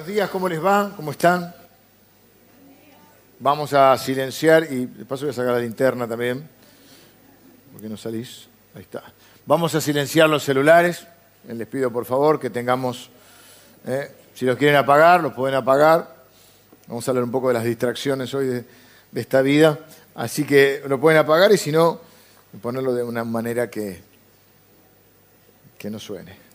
Buenos días, ¿cómo les va? ¿Cómo están? Vamos a silenciar y de paso voy a sacar la linterna también. ¿Por qué no salís? Ahí está. Vamos a silenciar los celulares. Les pido por favor que tengamos, eh, si los quieren apagar, los pueden apagar. Vamos a hablar un poco de las distracciones hoy de, de esta vida. Así que lo pueden apagar y si no, ponerlo de una manera que, que no suene.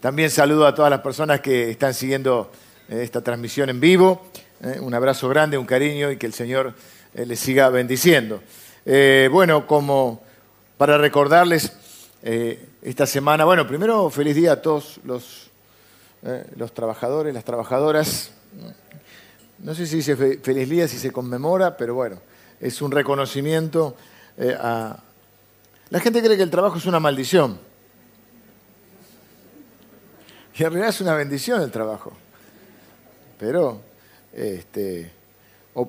También saludo a todas las personas que están siguiendo eh, esta transmisión en vivo. Eh, un abrazo grande, un cariño y que el Señor eh, les siga bendiciendo. Bueno, como para recordarles esta semana, bueno, primero feliz día a todos los, los trabajadores, las trabajadoras. No sé si dice fe- feliz día, si se conmemora, pero bueno, es un reconocimiento a... La gente cree que el trabajo es una maldición. Y en realidad es una bendición el trabajo. Pero este,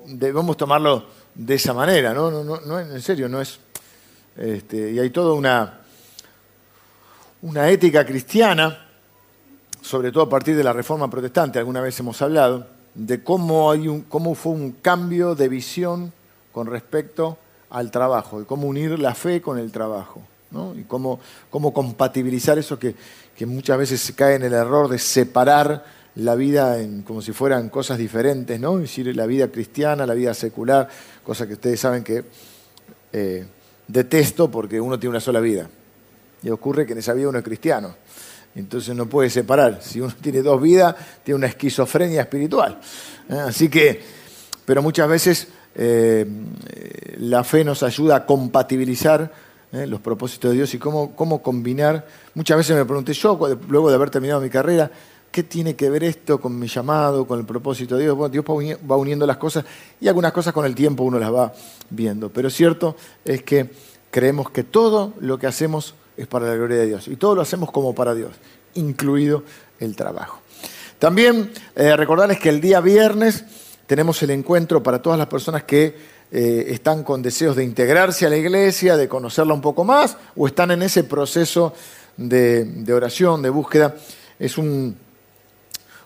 debemos tomarlo de esa manera, ¿no? no, no, no en serio, no es. Este, y hay toda una, una ética cristiana, sobre todo a partir de la reforma protestante, alguna vez hemos hablado, de cómo, hay un, cómo fue un cambio de visión con respecto al trabajo, y cómo unir la fe con el trabajo, y cómo, cómo compatibilizar eso que, que muchas veces se cae en el error de separar la vida en, como si fueran cosas diferentes, ¿no? es decir, la vida cristiana, la vida secular, cosa que ustedes saben que eh, detesto porque uno tiene una sola vida. Y ocurre que en esa vida uno es cristiano. Entonces no puede separar. Si uno tiene dos vidas, tiene una esquizofrenia espiritual. ¿eh? Así que, pero muchas veces eh, la fe nos ayuda a compatibilizar ¿eh? los propósitos de Dios y cómo, cómo combinar. Muchas veces me pregunté yo, luego de haber terminado mi carrera, ¿qué tiene que ver esto con mi llamado, con el propósito de Dios? Bueno, Dios va uniendo las cosas y algunas cosas con el tiempo uno las va viendo. Pero cierto es que creemos que todo lo que hacemos es para la gloria de Dios y todo lo hacemos como para Dios, incluido el trabajo. También eh, recordarles que el día viernes tenemos el encuentro para todas las personas que eh, están con deseos de integrarse a la iglesia, de conocerla un poco más, o están en ese proceso de, oración, de búsqueda. Es un,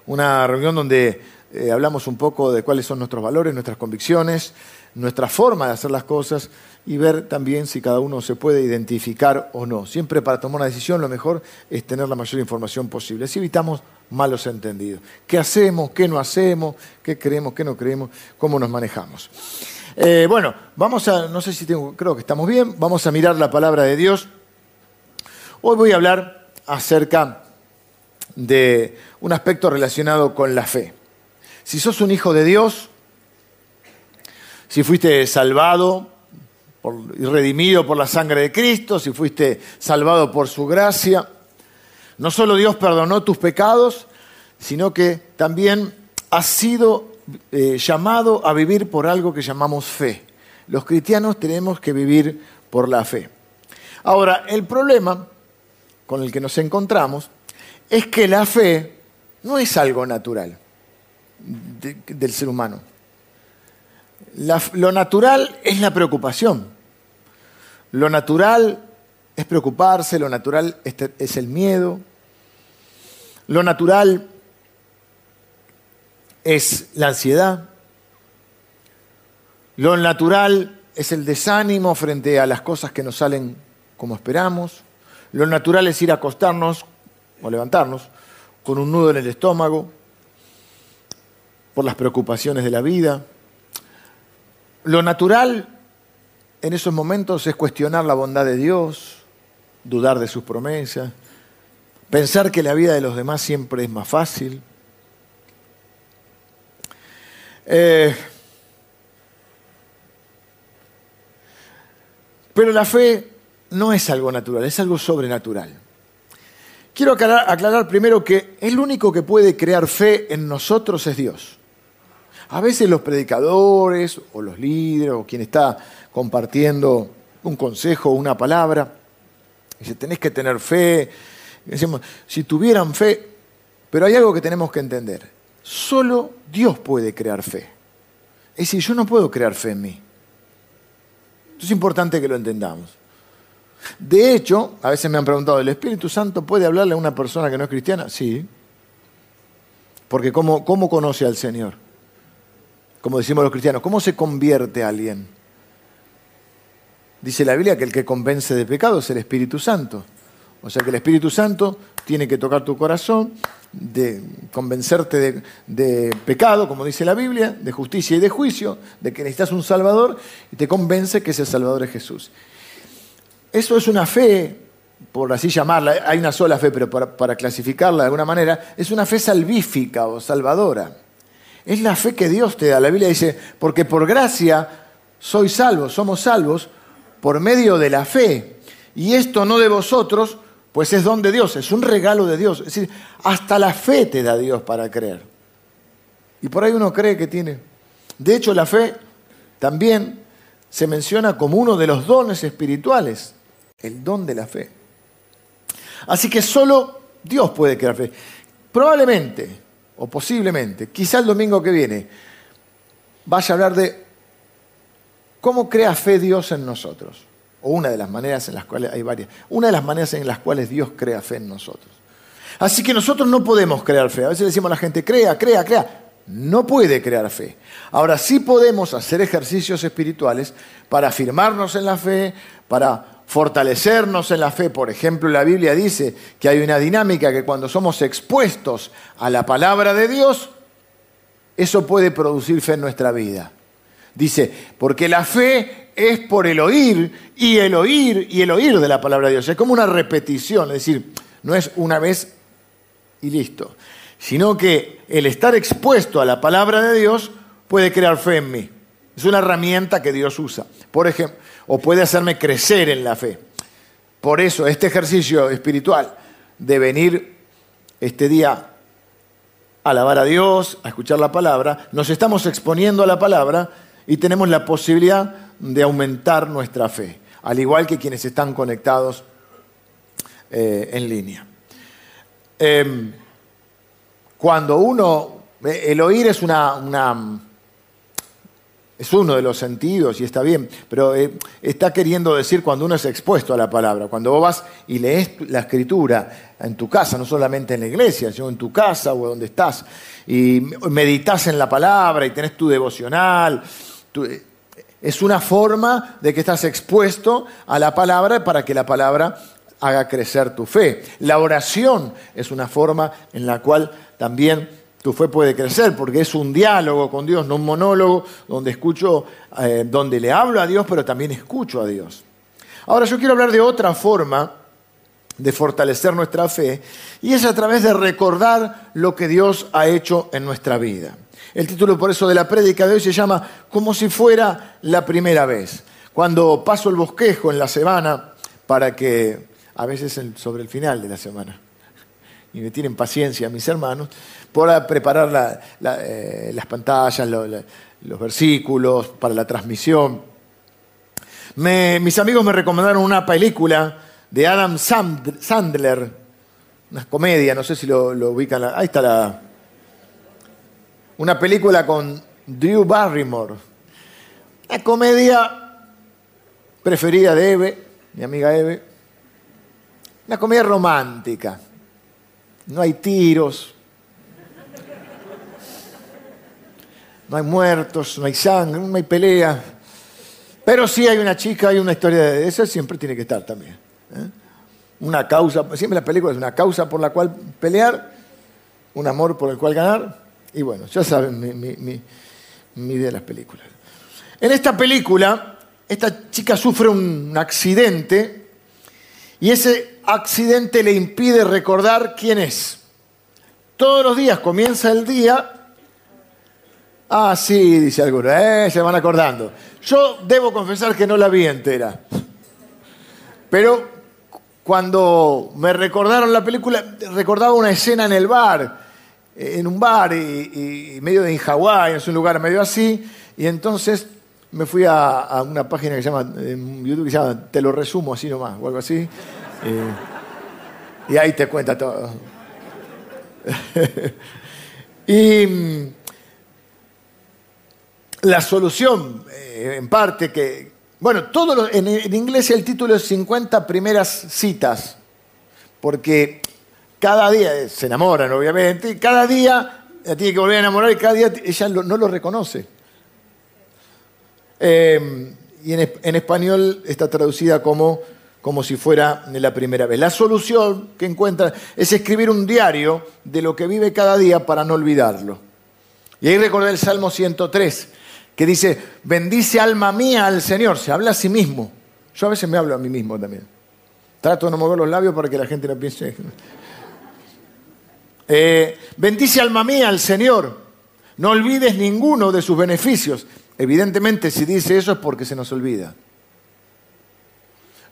una reunión donde eh, hablamos un poco de cuáles son nuestros valores, nuestras convicciones, nuestra forma de hacer las cosas y ver también si cada uno se puede identificar o no. Siempre para tomar una decisión lo mejor es tener la mayor información posible. Así evitamos malos entendidos. ¿Qué hacemos? ¿Qué no hacemos? ¿Qué creemos? ¿Qué no creemos? ¿Cómo nos manejamos? Eh, bueno, vamos a, no sé si tengo, creo que estamos bien, vamos a mirar la palabra de Dios. Hoy voy a hablar acerca de un aspecto relacionado con la fe. Si sos un hijo de Dios, si fuiste salvado y redimido por la sangre de Cristo, si fuiste salvado por su gracia, no solo Dios perdonó tus pecados, sino que también has sido eh, llamado a vivir por algo que llamamos fe. Los cristianos tenemos que vivir por la fe. Ahora, el problema con el que nos encontramos es que la fe no es algo natural de- del ser humano. Lo natural es la preocupación. Lo natural es preocuparse, lo natural es el miedo. Lo natural es la ansiedad. Lo natural es el desánimo frente a las cosas que nos salen como esperamos. Lo natural es ir a acostarnos o levantarnos con un nudo en el estómago por las preocupaciones de la vida. Lo natural en esos momentos es cuestionar la bondad de Dios, dudar de sus promesas, pensar que la vida de los demás siempre es más fácil. Eh, pero la fe no es algo natural, es algo sobrenatural. Quiero aclarar, primero que el único que puede crear fe en nosotros es Dios. A veces los predicadores o los líderes o quien está compartiendo un consejo o una palabra, dice, tenés que tener fe. Decimos, si tuvieran fe, pero hay algo que tenemos que entender. Solo Dios puede crear fe. Es decir, yo no puedo crear fe en mí. Esto es importante que lo entendamos. De hecho, a veces me han preguntado, ¿el Espíritu Santo puede hablarle a una persona que no es cristiana? Sí. Porque ¿cómo, ¿cómo conoce al Señor? Como decimos los cristianos, ¿cómo se convierte alguien? Dice la Biblia que el que convence de pecado es el Espíritu Santo. O sea que el Espíritu Santo tiene que tocar tu corazón, de convencerte de, de, pecado, como dice la Biblia, de justicia y de juicio, de que necesitas un Salvador, y te convence que ese Salvador es Jesús. Eso es una fe, por así llamarla, hay una sola fe, pero para, para clasificarla de alguna manera, es una fe salvífica o salvadora. Es la fe que Dios te da. La Biblia dice, porque por gracia soy salvo, somos salvos por medio de la fe. Y esto no de vosotros, pues es don de Dios, es un regalo de Dios. Es decir, hasta la fe te da Dios para creer. Y por ahí uno cree que tiene. De hecho, la fe también se menciona como uno de los dones espirituales, el don de la fe. Así que solo Dios puede crear fe. Probablemente, o posiblemente, quizá el domingo que viene, vaya a hablar de cómo crea fe Dios en nosotros o una de las maneras en las cuales hay varias, una de las maneras en las cuales Dios crea fe en nosotros. Así que nosotros no podemos crear fe. A veces decimos a la gente, crea, crea, crea. No puede crear fe. Ahora sí podemos hacer ejercicios espirituales para afirmarnos en la fe, para fortalecernos en la fe. Por ejemplo, la Biblia dice que hay una dinámica que cuando somos expuestos a la palabra de Dios, eso puede producir fe en nuestra vida. Dice, porque la fe es por el oír y el oír y el oír de la palabra de Dios. Es como una repetición, es decir, no es una vez y listo, sino que el estar expuesto a la palabra de Dios puede crear fe en mí. Es una herramienta que Dios usa, por ejemplo, o puede hacerme crecer en la fe. Por eso este ejercicio espiritual de venir este día a alabar a Dios, a escuchar la palabra, nos estamos exponiendo a la palabra y tenemos la posibilidad de aumentar nuestra fe, al igual que quienes están conectados eh, en línea. Eh, cuando uno, eh, el oír es una, una, es uno de los sentidos y está bien, pero eh, está queriendo decir cuando uno es expuesto a la palabra, cuando vos vas y lees la escritura en tu casa, no solamente en la iglesia, sino en tu casa o donde estás, y meditas en la palabra y tenés tu devocional es una forma de que estás expuesto a la palabra para que la palabra haga crecer tu fe. La oración es una forma en la cual también tu fe puede crecer, porque es un diálogo con Dios, no un monólogo donde escucho, eh, donde le hablo a Dios, pero también escucho a Dios. Ahora yo quiero hablar de otra forma de fortalecer nuestra fe, y es a través de recordar lo que Dios ha hecho en nuestra vida. El título por eso de la prédica de hoy se llama Como si fuera la primera vez. Cuando paso el bosquejo en la semana, para que, a veces sobre el final de la semana, y me tienen paciencia mis hermanos, para preparar eh, las pantallas, los versículos, para la transmisión. mis amigos me recomendaron una película de Adam Sandler, una comedia, no sé si lo, lo ubican. Ahí está la, una película con Drew Barrymore. La comedia preferida de Eve, mi amiga Eve. Una comedia romántica. No hay tiros. No hay muertos, no hay sangre, no hay pelea. Pero sí hay una chica, hay una historia de esa, siempre tiene que estar también. ¿eh? Una causa, siempre la película es una causa por la cual pelear, un amor por el cual ganar y bueno, ya saben mi, idea de las películas. En esta película, esta chica sufre un accidente y ese accidente le impide recordar quién es. Todos los días comienza el día. Ah, sí, dice alguno, eh, se van acordando. Yo debo confesar que no la vi entera. Pero cuando me recordaron la película, recordaba una escena en el bar en un bar y, medio de en Hawái, es un lugar medio así, y entonces me fui a, una página que se llama, en YouTube que se llama Te lo resumo así nomás, o algo así, y ahí te cuenta todo. y mm, la solución, eh, en parte, que, bueno, todo en, en inglés el título es 50 primeras citas, porque cada día, se enamoran obviamente, y cada día la tiene que volver a enamorar y cada día ella no lo reconoce. Eh, y en, español está traducida como, como si fuera la primera vez. La solución que encuentra es escribir un diario de lo que vive cada día para no olvidarlo. Y ahí recordé el Salmo 103, que dice, bendice alma mía al Señor, se habla a sí mismo. Yo a veces me hablo a mí mismo también. Trato de no mover los labios para que la gente no piense. Eh, bendice alma mía al Señor, no olvides ninguno de sus beneficios. Evidentemente, si dice eso es porque se nos olvida.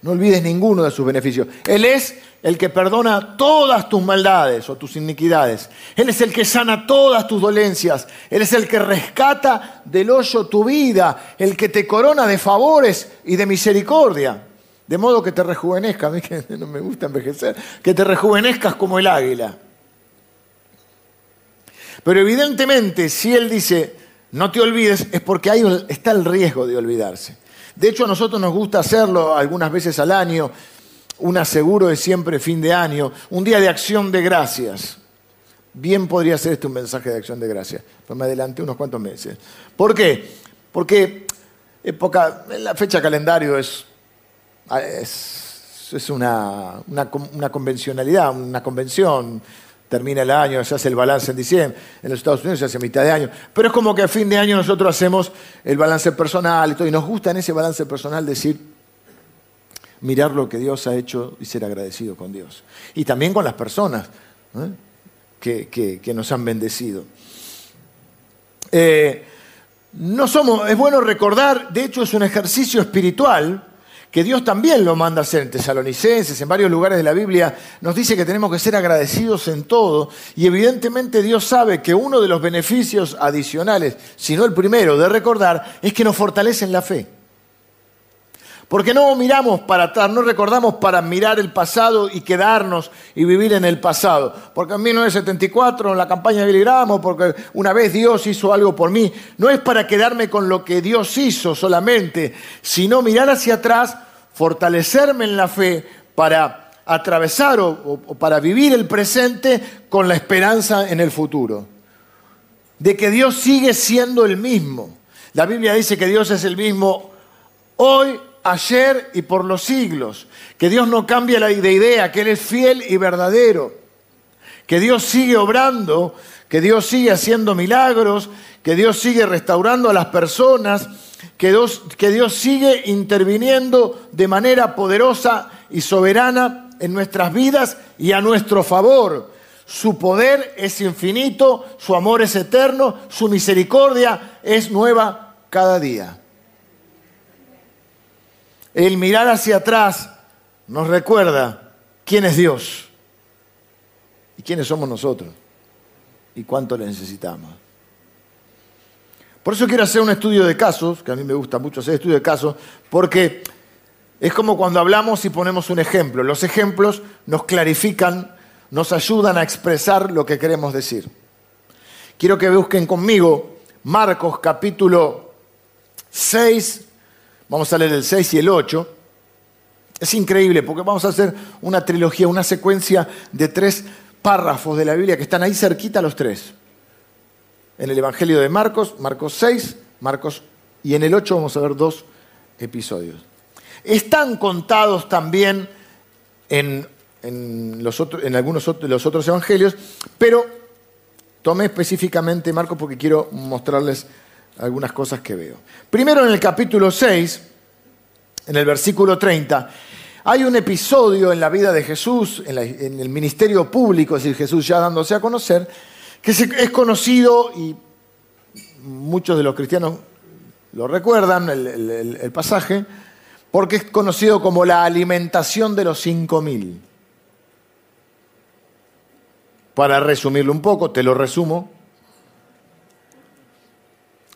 No olvides ninguno de sus beneficios. Él es el que perdona todas tus maldades o tus iniquidades. Él es el que sana todas tus dolencias. Él es el que rescata del hoyo tu vida, el que te corona de favores y de misericordia. De modo que te rejuvenezcas, a mí que no me gusta envejecer, que te rejuvenezcas como el águila. Pero evidentemente, si Él dice, no te olvides, es porque hay está el riesgo de olvidarse. De hecho, a nosotros nos gusta hacerlo algunas veces al año, un aseguro de siempre fin de año, un día de acción de gracias. Bien podría ser este un mensaje de acción de gracias, pero me adelanté unos cuantos meses. ¿Por qué? Porque época, la fecha calendario es, es, una, una convencionalidad, una convención termina el año, se hace el balance en diciembre, en los Estados Unidos se hace mitad de año, pero es como que a fin de año nosotros hacemos el balance personal y todo, y nos gusta en ese balance personal decir, mirar lo que Dios ha hecho y ser agradecido con Dios. Y también con las personas que, que, nos han bendecido. Eh, no somos, es bueno recordar, de hecho es un ejercicio espiritual, que Dios también lo manda a hacer en Tesalonicenses, en varios lugares de la Biblia, nos dice que tenemos que ser agradecidos en todo. Y evidentemente Dios sabe que uno de los beneficios adicionales, si no el primero de recordar, es que nos fortalecen la fe. Porque no miramos para atrás, no recordamos para mirar el pasado y quedarnos y vivir en el pasado. Porque en 1974, en la campaña de Billy Graham, porque una vez Dios hizo algo por mí, no es para quedarme con lo que Dios hizo solamente, sino mirar hacia atrás fortalecerme en la fe para atravesar o, para vivir el presente con la esperanza en el futuro. De que Dios sigue siendo el mismo. La Biblia dice que Dios es el mismo hoy, ayer y por los siglos. Que Dios no cambia de idea, que Él es fiel y verdadero. Que Dios sigue obrando, que Dios sigue haciendo milagros, que Dios sigue restaurando a las personas que Dios, que Dios sigue interviniendo de manera poderosa y soberana en nuestras vidas y a nuestro favor. Su poder es infinito, su amor es eterno, su misericordia es nueva cada día. El mirar hacia atrás nos recuerda quién es Dios y quiénes somos nosotros y cuánto le necesitamos. Por eso quiero hacer un estudio de casos, que a mí me gusta mucho hacer estudio de casos, porque es como cuando hablamos y ponemos un ejemplo. Los ejemplos nos clarifican, nos ayudan a expresar lo que queremos decir. Quiero que busquen conmigo Marcos capítulo 6, vamos a leer el 6 y el 8. Es increíble porque vamos a hacer una trilogía, una secuencia de tres párrafos de la Biblia que están ahí cerquita los tres en el Evangelio de Marcos, Marcos 6, Marcos, y en el 8 vamos a ver dos episodios. Están contados también en, en algunos de los otros evangelios, pero tomé específicamente Marcos porque quiero mostrarles algunas cosas que veo. Primero en el capítulo 6, en el versículo 30, hay un episodio en la vida de Jesús, en, el ministerio público, es decir, Jesús ya dándose a conocer, que es conocido y muchos de los cristianos lo recuerdan, el, pasaje, porque es conocido como la alimentación de los cinco mil. Para resumirlo un poco, te lo resumo.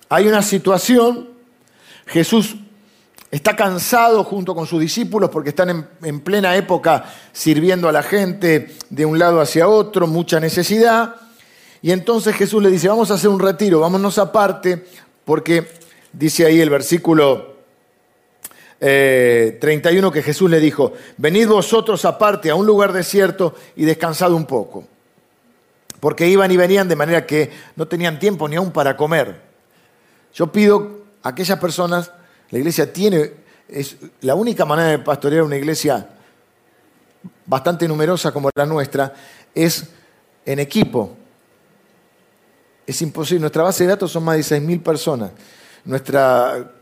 Hay una situación, Jesús está cansado junto con sus discípulos porque están en, en, plena época sirviendo a la gente de un lado hacia otro, mucha necesidad. Y entonces Jesús le dice, vamos a hacer un retiro, vámonos aparte, porque dice ahí el versículo 31 eh, que Jesús le dijo, venid vosotros aparte a un lugar desierto y descansad un poco. porque iban y venían de manera que no tenían tiempo ni aún para comer. Yo pido a aquellas personas, la iglesia tiene, es la única manera de pastorear una iglesia bastante numerosa como la nuestra, es en equipo. Es imposible. Nuestra base de datos son más de 6.000 personas. Nuestra,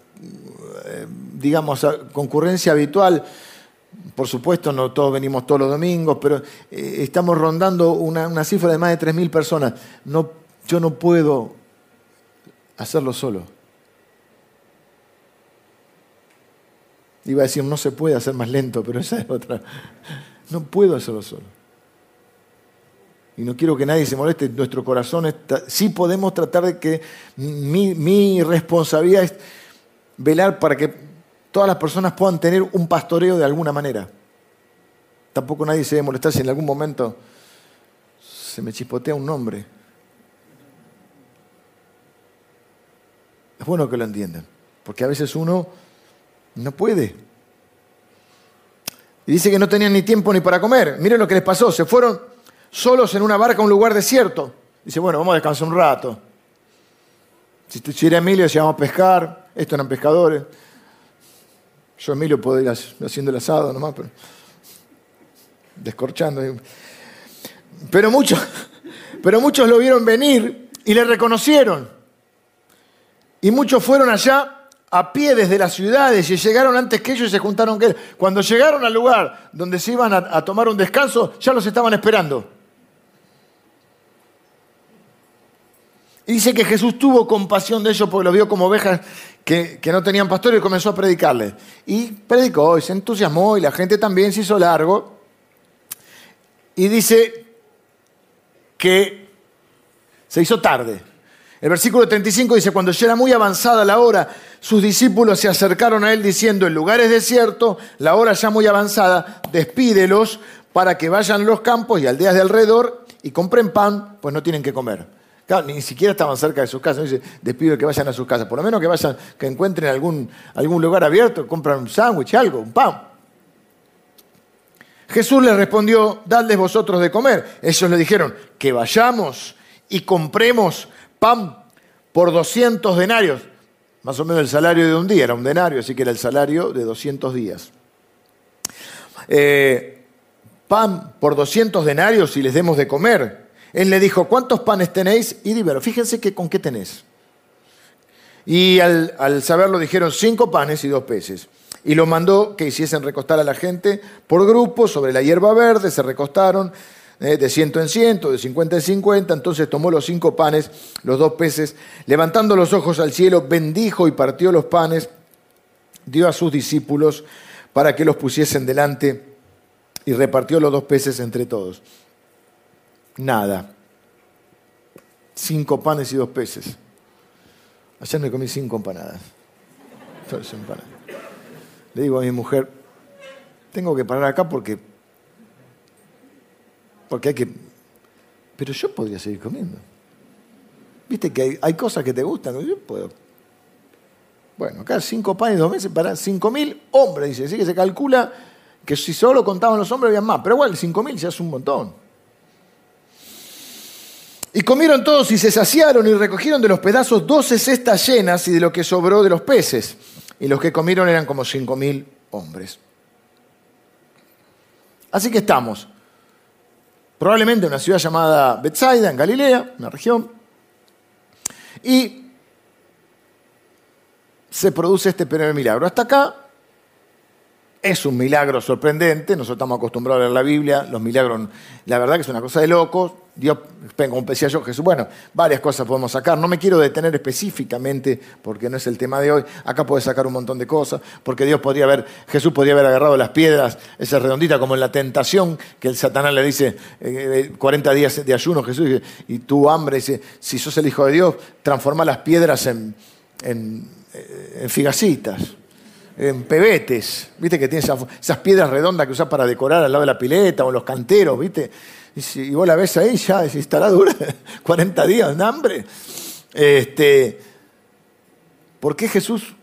eh, digamos, concurrencia habitual, por supuesto, no todos venimos todos los domingos, pero eh, estamos rondando una, cifra de más de 3.000 personas. No, yo no puedo hacerlo solo. Iba a decir, no se puede hacer más lento, pero esa es otra. No puedo hacerlo solo y no quiero que nadie se moleste, nuestro corazón está, sí podemos tratar de que mi, responsabilidad es velar para que todas las personas puedan tener un pastoreo de alguna manera. Tampoco nadie se debe molestar si en algún momento se me chispotea un nombre. Es bueno que lo entiendan, porque a veces uno no puede. Y dice que no tenían ni tiempo ni para comer. Miren lo que les pasó, se fueron solos en una barca a un lugar desierto. Dice, bueno, vamos a descansar un rato. Si, era Emilio, decía, vamos a pescar. Estos eran pescadores. Yo, Emilio, puedo ir haciendo el asado nomás, pero descorchando. Pero muchos, pero muchos lo vieron venir y le reconocieron. Y muchos fueron allá a pie desde las ciudades y llegaron antes que ellos y se juntaron que Cuando llegaron al lugar donde se iban a tomar un descanso, ya los estaban esperando. Y dice que Jesús tuvo compasión de ellos porque los vio como ovejas que, no tenían pastor y comenzó a predicarles. Y predicó y se entusiasmó y la gente también se hizo largo. Y dice que se hizo tarde. El versículo 35 dice, cuando ya era muy avanzada la hora, sus discípulos se acercaron a él diciendo, el lugar es desierto, la hora ya muy avanzada, despídelos para que vayan a los campos y aldeas de alrededor y compren pan, pues no tienen que comer. Claro, ni siquiera estaban cerca de sus casas. Dice, despido que vayan a sus casas. Por lo menos que vayan, que encuentren algún, algún lugar abierto, compran un sándwich, algo, un pan. Jesús les respondió, dadles vosotros de comer. Ellos le dijeron, que vayamos y compremos pan por 200 denarios. Más o menos el salario de un día, era un denario, así que era el salario de 200 días. Eh, pan por 200 denarios y les demos de comer. Él le dijo, ¿cuántos panes tenéis? Y dímelo, fíjense que, con qué tenés. Y al, saberlo dijeron, cinco panes y dos peces. Y lo mandó que hiciesen recostar a la gente por grupos sobre la hierba verde, se recostaron eh, de ciento en ciento, de cincuenta en cincuenta. Entonces tomó los cinco panes, los dos peces, levantando los ojos al cielo, bendijo y partió los panes, dio a sus discípulos para que los pusiesen delante y repartió los dos peces entre todos nada. Cinco panes y dos peces. Ayer me comí cinco empanadas. empanadas. Le digo a mi mujer, tengo que parar acá porque, porque hay que... Pero yo podría seguir comiendo. Viste que hay, cosas que te gustan, yo puedo. Bueno, acá cinco panes dos meses para cinco mil hombres, dice. Así que se calcula que si solo contaban los hombres había más. Pero igual, cinco mil ya es un montón. Y comieron todos y se saciaron y recogieron de los pedazos doce cestas llenas y de lo que sobró de los peces. Y los que comieron eran como cinco mil hombres. Así que estamos, probablemente en una ciudad llamada Bethsaida, en Galilea, una región, y se produce este primer milagro. Hasta acá es un milagro sorprendente, nosotros estamos acostumbrados a leer la Biblia, los milagros, la verdad que es una cosa de locos. Dios, como decía yo, Jesús, bueno, varias cosas podemos sacar. No me quiero detener específicamente porque no es el tema de hoy. Acá puede sacar un montón de cosas, porque Dios podría haber, Jesús podría haber agarrado las piedras, esa redondita, como en la tentación, que el Satanás le dice, 40 eh, eh, días de ayuno, Jesús, y tú hambre, dice, si sos el Hijo de Dios, transforma las piedras en, en, eh, en figacitas en pebetes, viste que tiene esas, piedras redondas que usas para decorar al lado de la pileta o en los canteros, viste. Y, si, vos la ves ahí, ya estará dura 40 días de hambre. Este, ¿Por qué Jesús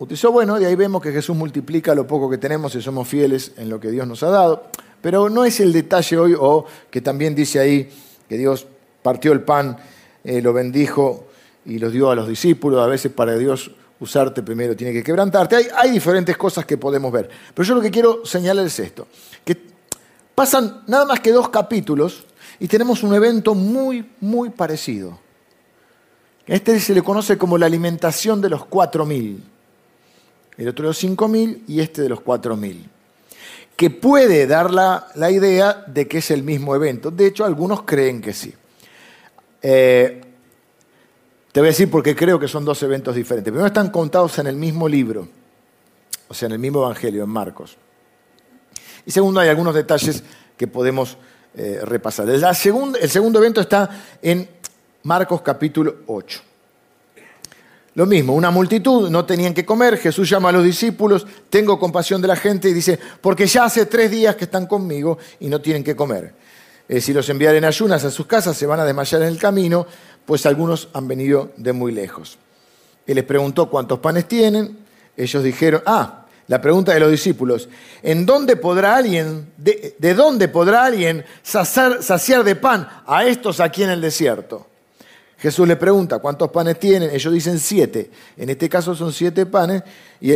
utilizó? Bueno, de ahí vemos que Jesús multiplica lo poco que tenemos y somos fieles en lo que Dios nos ha dado. Pero no es el detalle hoy, o que también dice ahí que Dios partió el pan, eh, lo bendijo y lo dio a los discípulos. A veces para Dios usarte primero tiene que quebrantarte. Hay, diferentes cosas que podemos ver. Pero yo lo que quiero señalar es esto, que pasan nada más que dos capítulos y tenemos un evento muy, muy parecido. Este se le conoce como la alimentación de los 4.000. El otro de los 5.000 y este de los 4.000. Que puede dar la, la, idea de que es el mismo evento. De hecho, algunos creen que sí. Eh, te voy a decir porque creo que son dos eventos diferentes. Primero están contados en el mismo libro, o sea, en el mismo Evangelio, en Marcos. Y segundo, hay algunos detalles que podemos eh, repasar. el segundo evento está en Marcos capítulo 8. Lo mismo, una multitud, no tenían que comer, Jesús llama a los discípulos, tengo compasión de la gente y dice, porque ya hace tres días que están conmigo y no tienen que comer. Si los enviaren ayunas a sus casas, se van a desmayar en el camino, pues algunos han venido de muy lejos. Él les preguntó cuántos panes tienen, ellos dijeron, ah, la pregunta de los discípulos, ¿en dónde podrá alguien, de, de dónde podrá alguien saciar, de pan a estos aquí en el desierto? Jesús le pregunta cuántos panes tienen, ellos dicen siete, en este caso son siete panes, y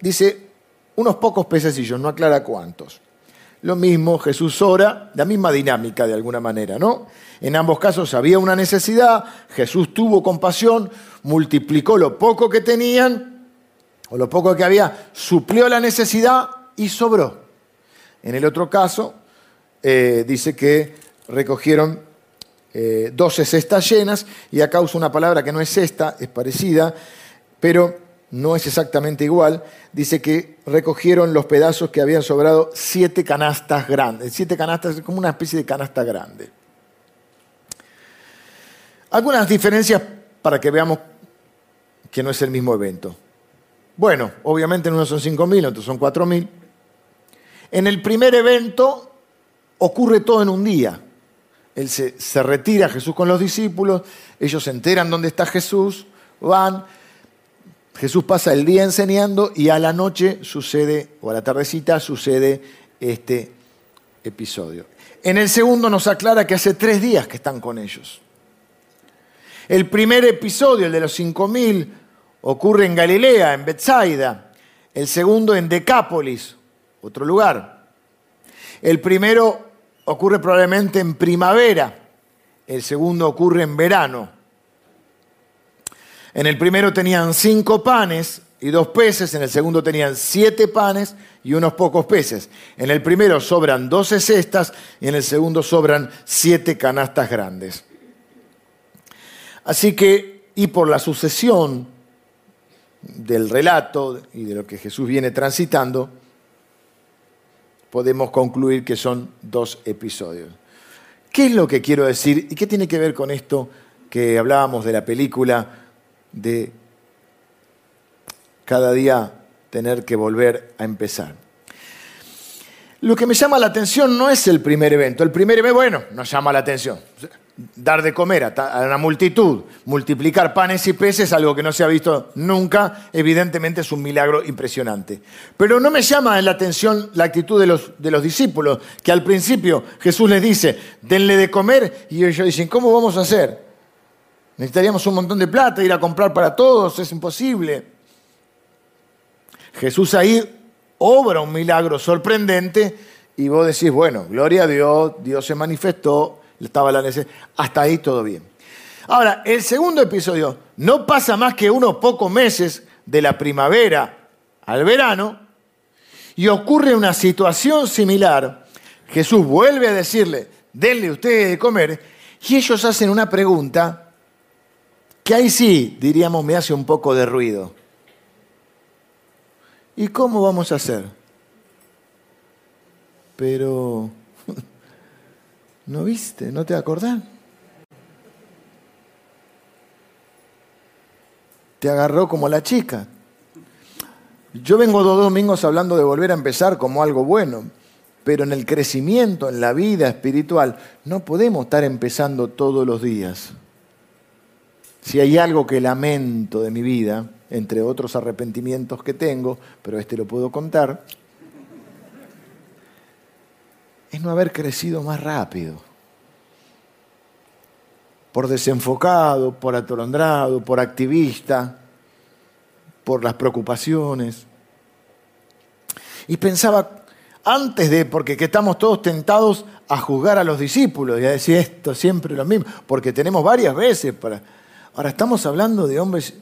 dice unos pocos pececillos, no aclara cuántos. Lo mismo, Jesús ora, la misma dinámica de alguna manera, ¿no? En ambos casos había una necesidad, Jesús tuvo compasión, multiplicó lo poco que tenían, o lo poco que había, suplió la necesidad y sobró. En el otro caso, eh, dice que recogieron eh, 12 cestas llenas, y acá uso una palabra que no es esta, es parecida, pero no es exactamente igual. Dice que recogieron los pedazos que habían sobrado siete canastas grandes. Siete canastas, como una especie de canasta grande. Algunas diferencias para que veamos que no es el mismo evento. Bueno, obviamente en uno son 5.000, en otro son 4.000. En el primer evento ocurre todo en un día. Él se, retira, Jesús con los discípulos, ellos se enteran dónde está Jesús, van, Jesús pasa el día enseñando y a la noche sucede, o a la tardecita sucede este episodio. En el segundo nos aclara que hace tres días que están con ellos. El primer episodio, el de los cinco mil, ocurre en Galilea, en Bethsaida. El segundo en Decápolis, otro lugar. El primero ocurre probablemente en primavera, el segundo ocurre en verano. En el primero tenían cinco panes y dos peces, en el segundo tenían siete panes y unos pocos peces. En el primero sobran doce cestas y en el segundo sobran siete canastas grandes. Así que, y por la sucesión del relato y de lo que Jesús viene transitando, podemos concluir que son dos episodios. ¿Qué es lo que quiero decir y qué tiene que ver con esto que hablábamos de la película de cada día tener que volver a empezar? Lo que me llama la atención no es el primer evento. El primer evento, bueno, nos llama la atención dar de comer a una multitud, multiplicar panes y peces, algo que no se ha visto nunca, evidentemente es un milagro impresionante. Pero no me llama la atención la actitud de los, de los discípulos, que al principio Jesús les dice, denle de comer, y ellos dicen, ¿cómo vamos a hacer? Necesitaríamos un montón de plata, ir a comprar para todos, es imposible. Jesús ahí obra un milagro sorprendente y vos decís, bueno, gloria a Dios, Dios se manifestó, estaba la necesidad. Hasta ahí todo bien. Ahora, el segundo episodio no pasa más que unos pocos meses de la primavera al verano y ocurre una situación similar. Jesús vuelve a decirle, denle ustedes de comer, y ellos hacen una pregunta que ahí sí, diríamos, me hace un poco de ruido. ¿Y cómo vamos a hacer? Pero ¿No viste? ¿No te acordás? Te agarró como la chica. Yo vengo dos domingos hablando de volver a empezar como algo bueno, pero en el crecimiento, en la vida espiritual, no podemos estar empezando todos los días. Si hay algo que lamento de mi vida, entre otros arrepentimientos que tengo, pero este lo puedo contar, es no haber crecido más rápido. por desenfocado, por atolondrado, por activista, por las preocupaciones. Y pensaba, antes de, porque estamos todos tentados a juzgar a los discípulos y a decir esto siempre lo mismo, porque tenemos varias veces para... Ahora estamos hablando de hombres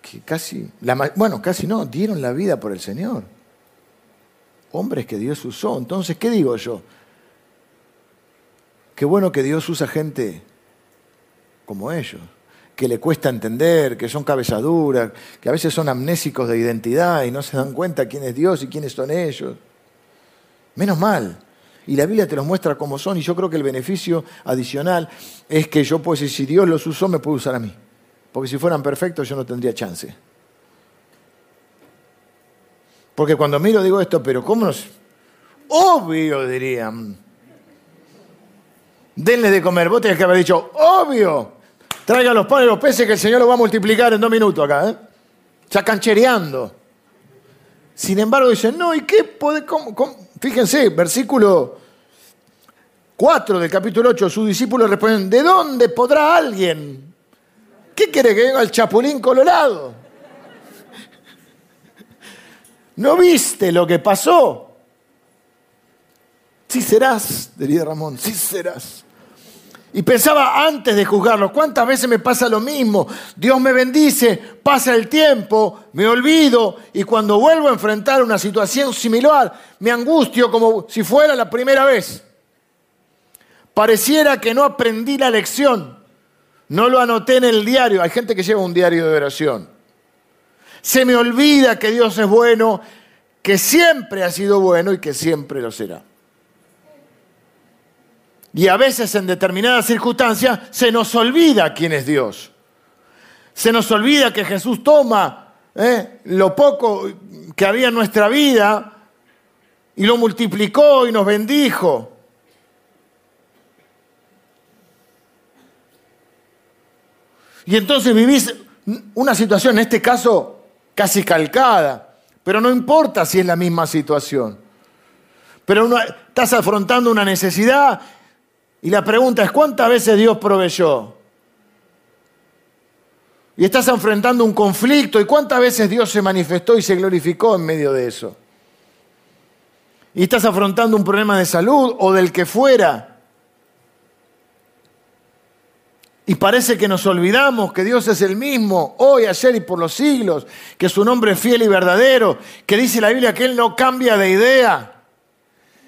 que casi, bueno, casi no, dieron la vida por el Señor. Hombres que Dios usó. Entonces, ¿qué digo yo? Qué bueno que Dios usa gente como ellos, que le cuesta entender, que son cabezaduras, que a veces son amnésicos de identidad y no se dan cuenta quién es Dios y quiénes son ellos. Menos mal. Y la Biblia te los muestra como son y yo creo que el beneficio adicional es que yo, pues, si Dios los usó, me puede usar a mí. Porque si fueran perfectos yo no tendría chance. Porque cuando miro digo esto, pero ¿cómo nos...? Obvio, dirían. Denle de comer. Vos tenés que haber dicho, obvio. Traigan los panes y los peces que el Señor los va a multiplicar en dos minutos acá. ¿eh? Ya canchereando. Sin embargo, dicen, no, ¿y qué puede...? Cómo, Fíjense, versículo 4 del capítulo 8, sus discípulos responden, ¿de dónde podrá alguien? ¿Qué quiere que venga el chapulín colorado? ¿No viste lo que pasó? Sí serás, diría Ramón, sí serás. Y pensaba antes de juzgarlo, ¿cuántas veces me pasa lo mismo? Dios me bendice, pasa el tiempo, me olvido y cuando vuelvo a enfrentar una situación similar, me angustio como si fuera la primera vez. Pareciera que no aprendí la lección, no lo anoté en el diario. Hay gente que lleva un diario de oración. Se me olvida que Dios es bueno, que siempre ha sido bueno y que siempre lo será. Y a veces en determinadas circunstancias se nos olvida quién es Dios. Se nos olvida que Jesús toma ¿eh? lo poco que había en nuestra vida y lo multiplicó y nos bendijo. Y entonces vivís una situación, en este caso casi calcada, pero no importa si es la misma situación. Pero estás afrontando una necesidad y la pregunta es, ¿cuántas veces Dios proveyó? Y estás enfrentando un conflicto, ¿y cuántas veces Dios se manifestó y se glorificó en medio de eso? Y estás afrontando un problema de salud o del que fuera. Y parece que nos olvidamos que Dios es el mismo, hoy, ayer y por los siglos, que su nombre es fiel y verdadero, que dice la Biblia que Él no cambia de idea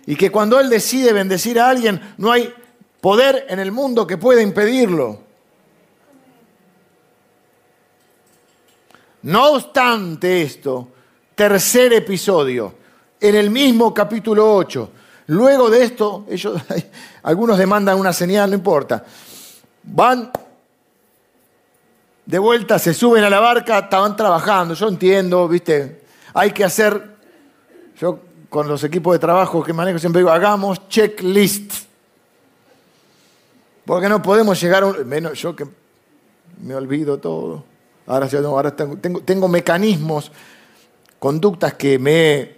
y que cuando Él decide bendecir a alguien no hay poder en el mundo que pueda impedirlo. No obstante esto, tercer episodio, en el mismo capítulo 8, luego de esto, ellos, algunos demandan una señal, no importa, van de vuelta, se suben a la barca, estaban trabajando, yo entiendo, viste, hay que hacer, yo con los equipos de trabajo que manejo siempre digo, hagamos checklist. Porque no podemos llegar a un... Menos yo que me olvido todo. Ahora, ahora tengo, mecanismos, conductas que me,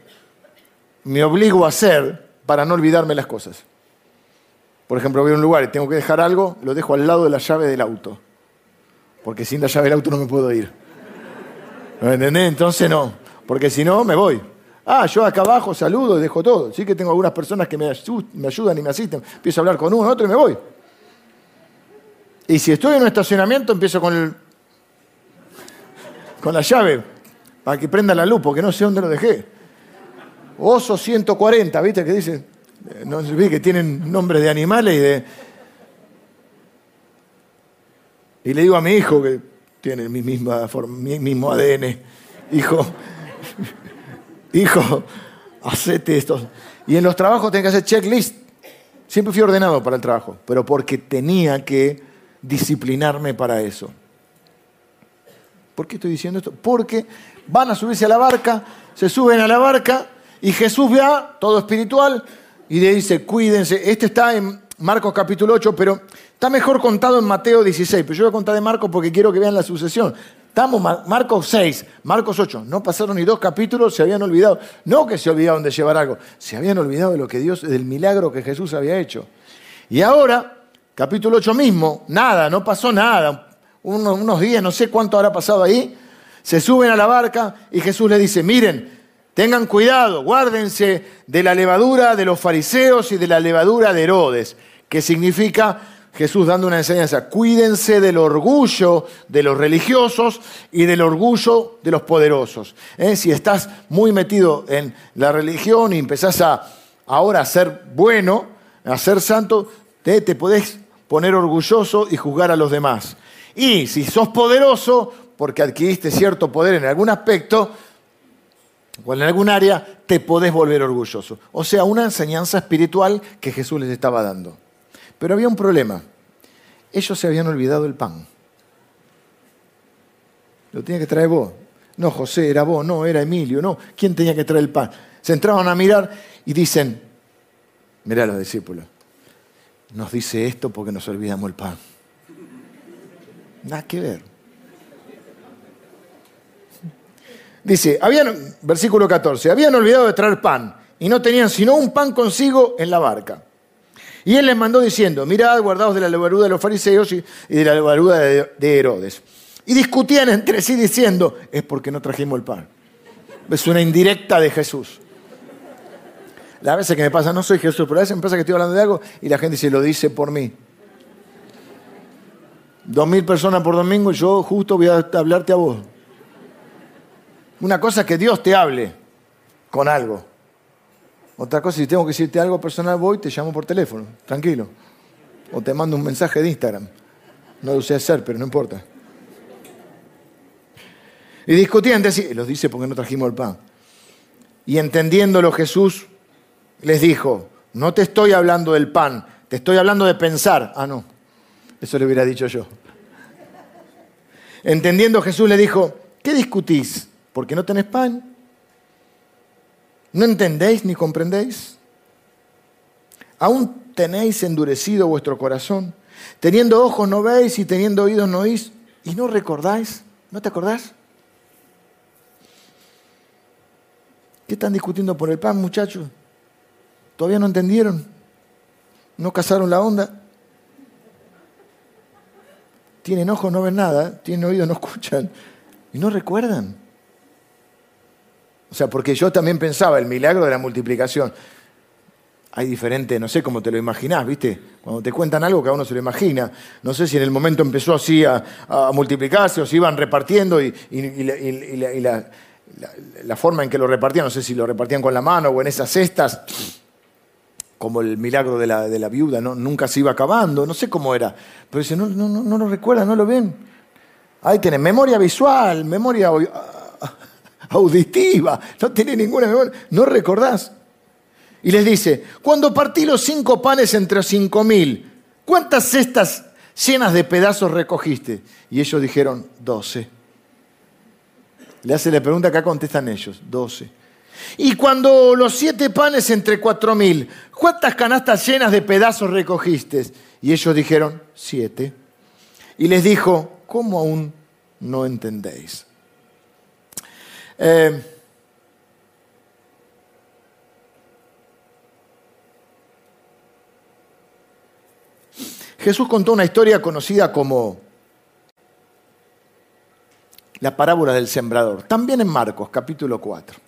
me obligo a hacer para no olvidarme las cosas. Por ejemplo, voy a un lugar y tengo que dejar algo, lo dejo al lado de la llave del auto. Porque sin la llave del auto no me puedo ir. ¿Me entendés? Entonces no. Porque si no, me voy. Ah, yo acá abajo saludo y dejo todo. Sí que tengo algunas personas que me ayudan y me asisten. Empiezo a hablar con uno, otro y me voy. Y si estoy en un estacionamiento, empiezo con, el, con la llave para que prenda la luz, porque no sé dónde lo dejé. Oso 140, ¿viste? Que dicen, no sé, que tienen nombres de animales y de. Y le digo a mi hijo que tiene mi, misma, mi mismo ADN, hijo, hijo, hacete esto. Y en los trabajos tengo que hacer checklist. Siempre fui ordenado para el trabajo, pero porque tenía que disciplinarme para eso. ¿Por qué estoy diciendo esto? Porque van a subirse a la barca, se suben a la barca y Jesús ve todo espiritual y le dice, cuídense. Este está en Marcos capítulo 8, pero está mejor contado en Mateo 16. Pero yo voy a contar de Marcos porque quiero que vean la sucesión. Estamos Marcos 6, Marcos 8. No pasaron ni dos capítulos, se habían olvidado. No que se olvidaron de llevar algo, se habían olvidado de lo que Dios, del milagro que Jesús había hecho. Y ahora capítulo 8 mismo, nada, no pasó nada. Unos, días, no sé cuánto habrá pasado ahí. Se suben a la barca y Jesús les dice, miren, tengan cuidado, guárdense de la levadura de los fariseos y de la levadura de Herodes, que significa Jesús dando una enseñanza, cuídense del orgullo de los religiosos y del orgullo de los poderosos. ¿Eh? Si estás muy metido en la religión y empezás a ahora a ser bueno, a ser santo, te, te podés poner orgulloso y juzgar a los demás. Y si sos poderoso, porque adquiriste cierto poder en algún aspecto, o en algún área, te podés volver orgulloso. O sea, una enseñanza espiritual que Jesús les estaba dando. Pero había un problema. Ellos se habían olvidado el pan. Lo tenía que traer vos. No, José, era vos, no, era Emilio, no. ¿Quién tenía que traer el pan? Se entraban a mirar y dicen, mirá los discípulos, nos dice esto porque nos olvidamos el pan. Nada que ver. Dice, habían, versículo 14, habían olvidado de traer pan y no tenían sino un pan consigo en la barca. Y él les mandó diciendo, mirad, guardaos de la levadura de los fariseos y, de la levadura de, Herodes. Y discutían entre sí diciendo, es porque no trajimos el pan. Es una indirecta de Jesús. La veces que me pasa, no soy Jesús, pero a veces me pasa que estoy hablando de algo y la gente dice, lo dice por mí. Dos mil personas por domingo y yo justo voy a hablarte a vos. Una cosa es que Dios te hable con algo. Otra cosa, si tengo que decirte algo personal, voy, te llamo por teléfono, tranquilo. O te mando un mensaje de Instagram. No lo sé hacer, pero no importa. Y discutían, decían, los dice porque no trajimos el pan. Y entendiéndolo Jesús les dijo, no te estoy hablando del pan, te estoy hablando de pensar. Ah, no, eso le hubiera dicho yo. Entendiendo Jesús le dijo, ¿qué discutís? ¿Porque no tenés pan? ¿No entendéis ni comprendéis? ¿Aún tenéis endurecido vuestro corazón? Teniendo ojos no veis y teniendo oídos no oís. ¿Y no recordáis? ¿No te acordás? ¿Qué están discutiendo por el pan, muchachos? ¿Todavía no entendieron? ¿No cazaron la onda? Tienen ojos, no ven nada. Tienen oídos, no escuchan. ¿Y no recuerdan? O sea, porque yo también pensaba el milagro de la multiplicación. Hay diferente, no sé cómo te lo imaginás, ¿viste? Cuando te cuentan algo, cada uno se lo imagina. No sé si en el momento empezó así a, multiplicarse o si iban repartiendo y, la, forma en que lo repartían, no sé si lo repartían con la mano o en esas cestas, como el milagro de la, viuda, ¿no? nunca se iba acabando, no sé cómo era. Pero dice, no, no, no, no lo recuerdan, no lo ven. Ahí tenés memoria visual, memoria auditiva, no tiene ninguna memoria, no recordás. Y les dice, cuando partí los cinco panes entre cinco mil, ¿cuántas cestas llenas de pedazos recogiste? Y ellos dijeron, doce. Le hace la pregunta, acá contestan ellos, doce. Y cuando los siete panes entre cuatro mil, ¿cuántas canastas llenas de pedazos recogiste? Y ellos dijeron, siete. Y les dijo, ¿cómo aún no entendéis? Eh, Jesús contó una historia conocida como la parábola del sembrador, también en Marcos, capítulo 4.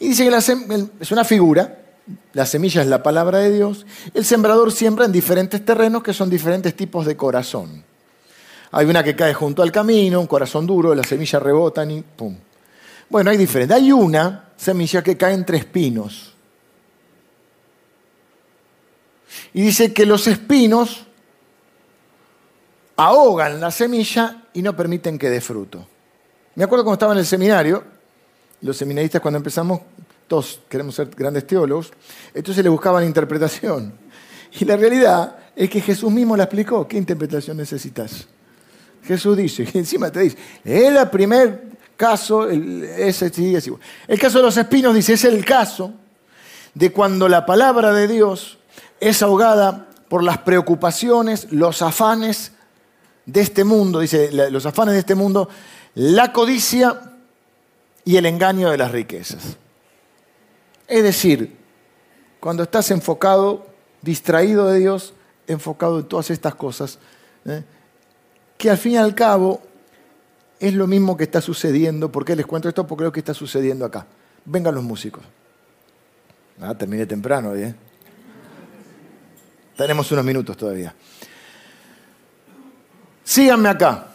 Y dice que es una figura, la semilla es la palabra de Dios, el sembrador siembra en diferentes terrenos que son diferentes tipos de corazón. Hay una que cae junto al camino, un corazón duro, las semillas rebotan y ¡pum! Bueno, hay diferentes. Hay una semilla que cae entre espinos. Y dice que los espinos ahogan la semilla y no permiten que dé fruto. Me acuerdo cuando estaba en el seminario, los seminaristas cuando empezamos, todos queremos ser grandes teólogos, entonces le buscaban interpretación. Y la realidad es que Jesús mismo la explicó. ¿Qué interpretación necesitas? Jesús dice, y encima te dice, es la primera caso, el, El caso de los espinos dice, es el caso de cuando la palabra de Dios es ahogada por las preocupaciones, los afanes de este mundo, dice, los afanes de este mundo, la codicia y el engaño de las riquezas. Es decir, cuando estás enfocado, distraído de Dios enfocado en todas estas cosas, ¿eh? que al fin y al cabo es lo mismo que está sucediendo. ¿Por qué les cuento esto? Porque creo que está sucediendo acá. Vengan los músicos. Ah, terminé temprano hoy, ¿eh? Tenemos unos minutos todavía. Síganme acá.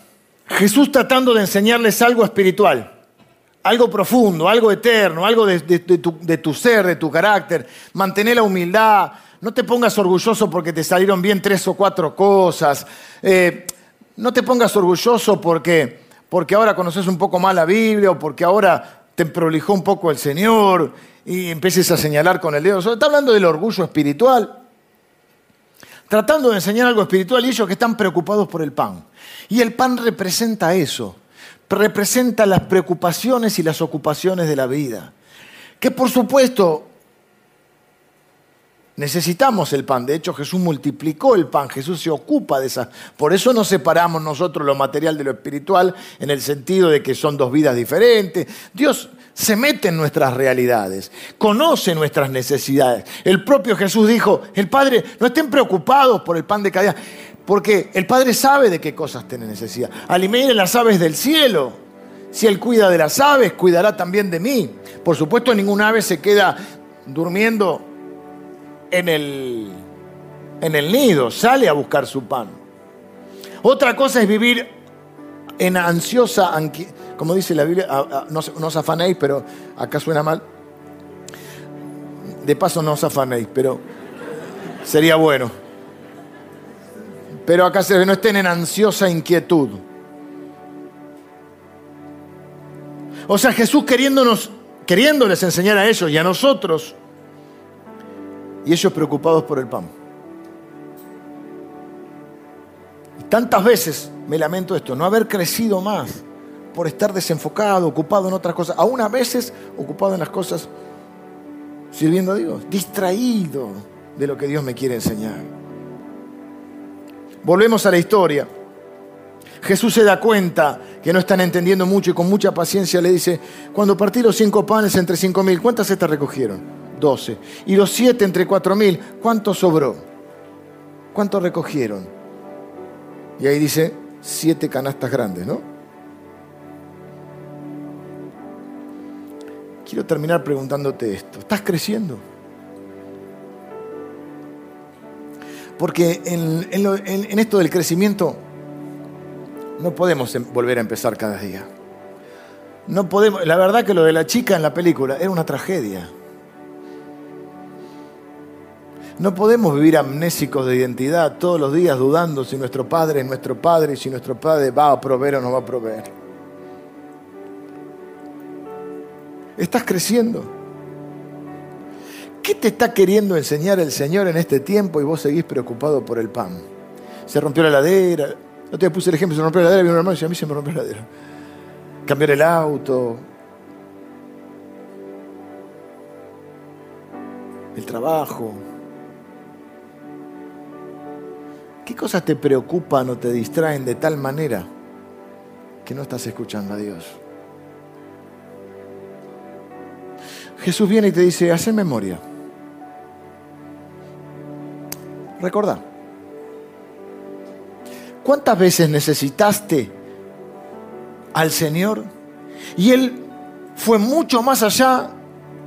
Jesús tratando de enseñarles algo espiritual, algo profundo, algo eterno, algo de, tu, ser, de tu carácter. Mantener la humildad. No te pongas orgulloso porque te salieron bien tres o cuatro cosas. Eh, no te pongas orgulloso porque, porque ahora conoces un poco más la Biblia o porque ahora te prolijó un poco el Señor y empieces a señalar con el dedo. Está hablando del orgullo espiritual tratando de enseñar algo espiritual y ellos que están preocupados por el pan. Y el pan representa eso, representa las preocupaciones y las ocupaciones de la vida. Que por supuesto necesitamos el pan. De hecho, Jesús multiplicó el pan, Jesús se ocupa de esas. Por eso nos separamos nosotros lo material de lo espiritual, en el sentido de que son dos vidas diferentes. Dios se mete en nuestras realidades, conoce nuestras necesidades. El propio Jesús dijo, el Padre, no estén preocupados por el pan de cada día, porque el Padre sabe de qué cosas tiene necesidad. Alimenten las aves del cielo. Si Él cuida de las aves, cuidará también de mí. Por supuesto, ningún ave se queda durmiendo en el, en el nido, sale a buscar su pan. Otra cosa es vivir en ansiosa como dice la Biblia, no, os afanéis, pero acá suena mal. De paso no os afanéis, pero sería bueno. Pero acá se no estén en ansiosa inquietud. O sea, Jesús queriéndonos, queriéndoles enseñar a ellos y a nosotros, y ellos preocupados por el pan. Y tantas veces me lamento esto, no haber crecido más por estar desenfocado, ocupado en otras cosas, aún a veces ocupado en las cosas sirviendo a Dios, distraído de lo que Dios me quiere enseñar. Volvemos a la historia. Jesús se da cuenta que no están entendiendo mucho y con mucha paciencia le dice, cuando partí los cinco panes entre cinco mil, ¿cuántas cestas recogieron? Doce. Y los siete entre cuatro mil, ¿cuánto sobró? ¿Cuánto recogieron? Y ahí dice, siete canastas grandes, ¿no? Quiero terminar preguntándote esto. ¿Estás creciendo? Porque en, esto del crecimiento no podemos em, volver a empezar cada día. No podemos, la verdad que lo de la chica en la película era una tragedia. No podemos vivir amnésicos de identidad todos los días dudando si nuestro padre es nuestro padre y si nuestro padre va a proveer o no va a proveer. Estás creciendo. ¿Qué te está queriendo enseñar el Señor en este tiempo y vos seguís preocupado por el pan? Se rompió la heladera. No te puse el ejemplo, se rompió la heladera, vino un hermano y dice, a mí se me rompió la heladera. Cambiar el auto. El trabajo. ¿Qué cosas te preocupan o te distraen de tal manera que no estás escuchando a Dios? Jesús viene y te dice, haz memoria. Recordá. ¿Cuántas veces necesitaste al Señor? Y Él fue mucho más allá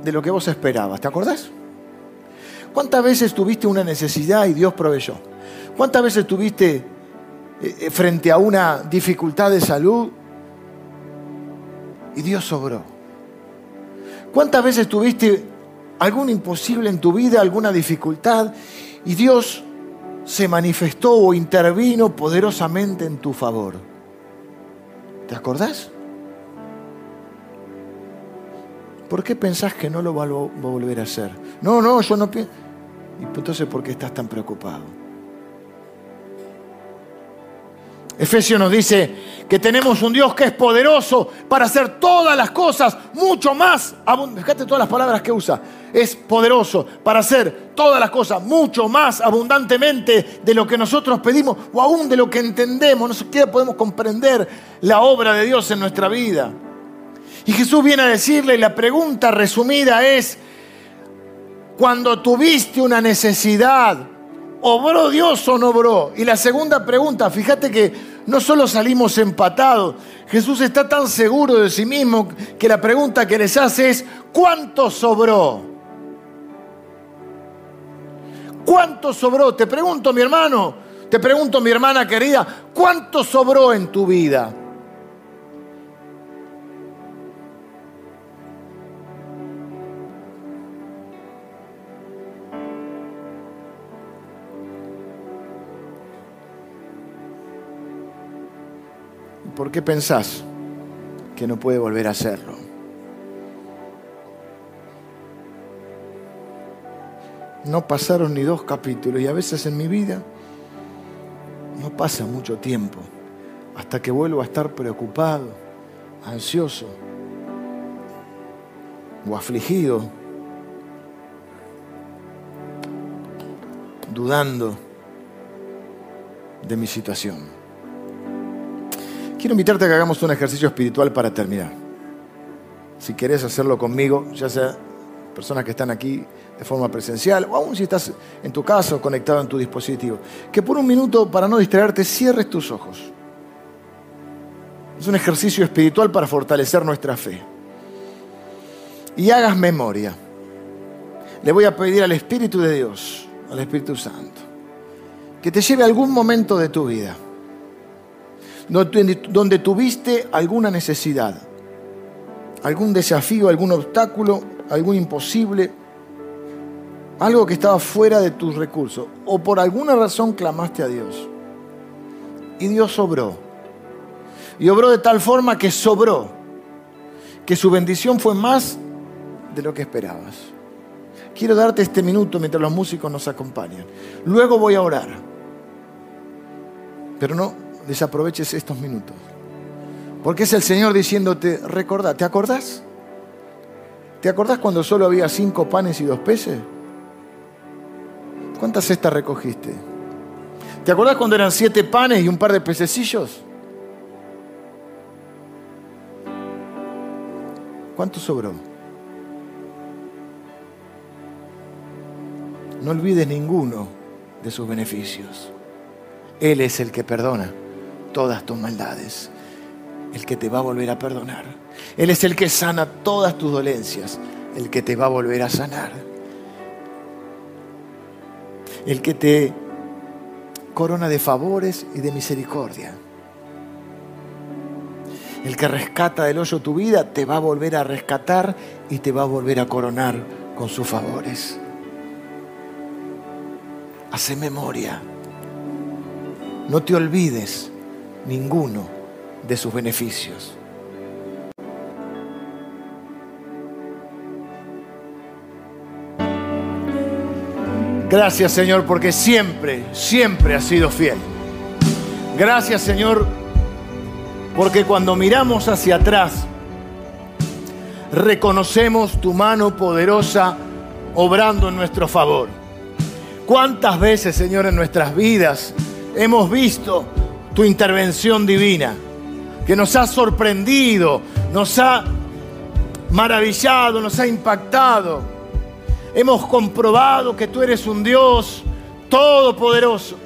de lo que vos esperabas. ¿Te acordás? ¿Cuántas veces tuviste una necesidad y Dios proveyó? ¿Cuántas veces tuviste eh, eh, frente a una dificultad de salud y Dios sobró? ¿Cuántas veces tuviste algún imposible en tu vida, alguna dificultad, y Dios se manifestó o intervino poderosamente en tu favor? ¿Te acordás? ¿Por qué pensás que no lo va a volver a hacer? No, no, yo no pienso. ¿Y entonces por qué estás tan preocupado? Efesios nos dice que tenemos un Dios que es poderoso para hacer todas las cosas mucho más. Fíjate todas las palabras que usa. Es poderoso para hacer todas las cosas mucho más abundantemente de lo que nosotros pedimos o aún de lo que entendemos. No siquiera podemos comprender la obra de Dios en nuestra vida. Y Jesús viene a decirle, y la pregunta resumida es, cuando tuviste una necesidad, ¿Obró Dios o no obró? Y la segunda pregunta, fíjate que no solo salimos empatados, Jesús está tan seguro de sí mismo que la pregunta que les hace es, ¿cuánto sobró? ¿Cuánto sobró? Te pregunto, mi hermano, te pregunto, mi hermana querida, ¿cuánto sobró en tu vida? ¿Por qué pensás que no puede volver a hacerlo? No pasaron ni dos capítulos y a veces en mi vida no pasa mucho tiempo hasta que vuelvo a estar preocupado, ansioso o afligido, dudando de mi situación. Quiero invitarte a que hagamos un ejercicio espiritual para terminar. Si querés hacerlo conmigo, ya sea personas que están aquí de forma presencial o aún si estás en tu casa o conectado en tu dispositivo, que por un minuto, para no distraerte, cierres tus ojos. Es un ejercicio espiritual para fortalecer nuestra fe. Y hagas memoria. Le voy a pedir al Espíritu de Dios, al Espíritu Santo, que te lleve a algún momento de tu vida donde tuviste alguna necesidad, algún desafío, algún obstáculo, algún imposible, algo que estaba fuera de tus recursos, o por alguna razón clamaste a Dios. Y Dios sobró. Y obró de tal forma que sobró, que su bendición fue más de lo que esperabas. Quiero darte este minuto mientras los músicos nos acompañan. Luego voy a orar. Pero no, desaproveches estos minutos. Porque es el Señor diciéndote, recordá, ¿te acordás? ¿Te acordás cuando solo había cinco panes y dos peces? ¿Cuántas cestas recogiste? ¿Te acordás cuando eran siete panes y un par de pececillos? ¿Cuánto sobró? No olvides ninguno de sus beneficios. Él es el que perdona todas tus maldades, el que te va a volver a perdonar. Él es el que sana todas tus dolencias, el que te va a volver a sanar. El que te corona de favores y de misericordia. El que rescata del hoyo tu vida te va a volver a rescatar y te va a volver a coronar con sus favores. Hace memoria. No te olvides ninguno de sus beneficios. Gracias Señor porque siempre, siempre has sido fiel. Gracias Señor porque cuando miramos hacia atrás, reconocemos tu mano poderosa obrando en nuestro favor. ¿Cuántas veces, Señor, en nuestras vidas hemos visto tu intervención divina, que nos ha sorprendido, nos ha maravillado, nos ha impactado. Hemos comprobado que tú eres un Dios todopoderoso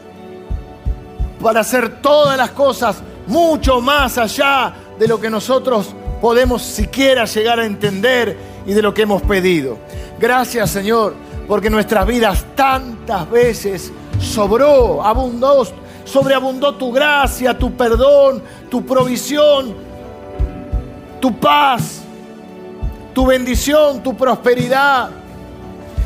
para hacer todas las cosas mucho más allá de lo que nosotros podemos siquiera llegar a entender y de lo que hemos pedido. Gracias Señor, porque nuestras vidas tantas veces sobró, abundó sobreabundó tu gracia, tu perdón, tu provisión, tu paz, tu bendición, tu prosperidad.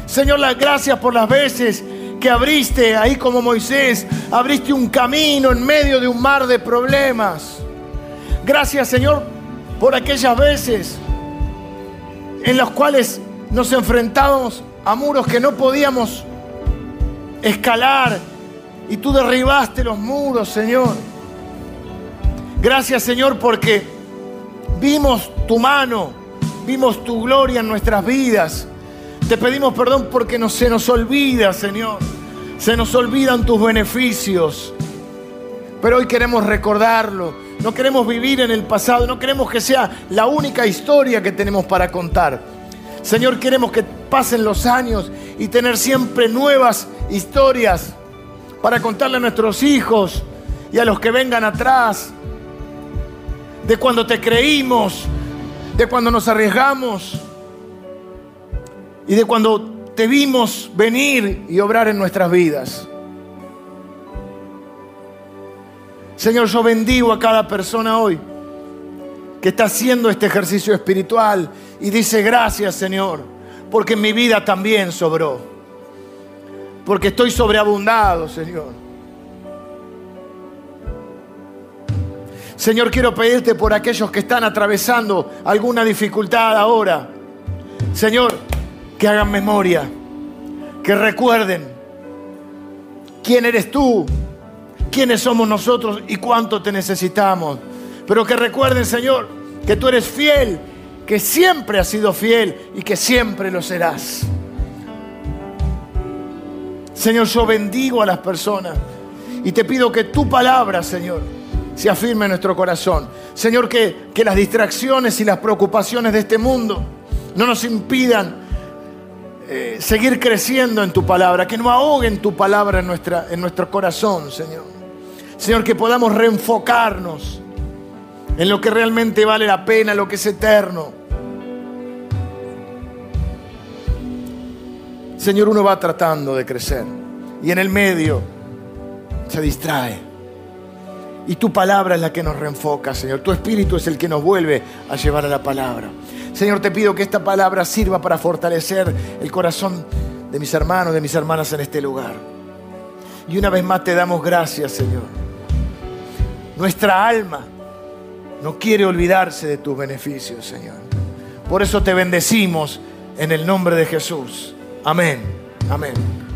Señor, las gracias por las veces que abriste, ahí como Moisés, abriste un camino en medio de un mar de problemas. Gracias, Señor, por aquellas veces en las cuales nos enfrentábamos a muros que no podíamos escalar y tú derribaste los muros, Señor. Gracias, Señor, porque vimos tu mano, vimos tu gloria en nuestras vidas. Te pedimos perdón porque no, se nos olvida, Señor. Se nos olvidan tus beneficios. Pero hoy queremos recordarlo. No queremos vivir en el pasado. No queremos que sea la única historia que tenemos para contar. Señor, queremos que pasen los años y tener siempre nuevas historias para contarle a nuestros hijos y a los que vengan atrás de cuando te creímos, de cuando nos arriesgamos y de cuando te vimos venir y obrar en nuestras vidas. Señor, yo bendigo a cada persona hoy que está haciendo este ejercicio espiritual y dice gracias, Señor, porque mi vida también sobró. Porque estoy sobreabundado, Señor. Señor, quiero pedirte por aquellos que están atravesando alguna dificultad ahora. Señor, que hagan memoria, que recuerden quién eres tú, quiénes somos nosotros y cuánto te necesitamos. Pero que recuerden, Señor, que tú eres fiel, que siempre has sido fiel y que siempre lo serás. Señor, yo bendigo a las personas y te pido que tu palabra, Señor, se afirme en nuestro corazón. Señor, que, que las distracciones y las preocupaciones de este mundo no nos impidan eh, seguir creciendo en tu palabra, que no ahoguen tu palabra en, nuestra, en nuestro corazón, Señor. Señor, que podamos reenfocarnos en lo que realmente vale la pena, lo que es eterno. Señor, uno va tratando de crecer y en el medio se distrae. Y tu palabra es la que nos reenfoca, Señor. Tu espíritu es el que nos vuelve a llevar a la palabra. Señor, te pido que esta palabra sirva para fortalecer el corazón de mis hermanos, de mis hermanas en este lugar. Y una vez más te damos gracias, Señor. Nuestra alma no quiere olvidarse de tus beneficios, Señor. Por eso te bendecimos en el nombre de Jesús. Amén. Amén.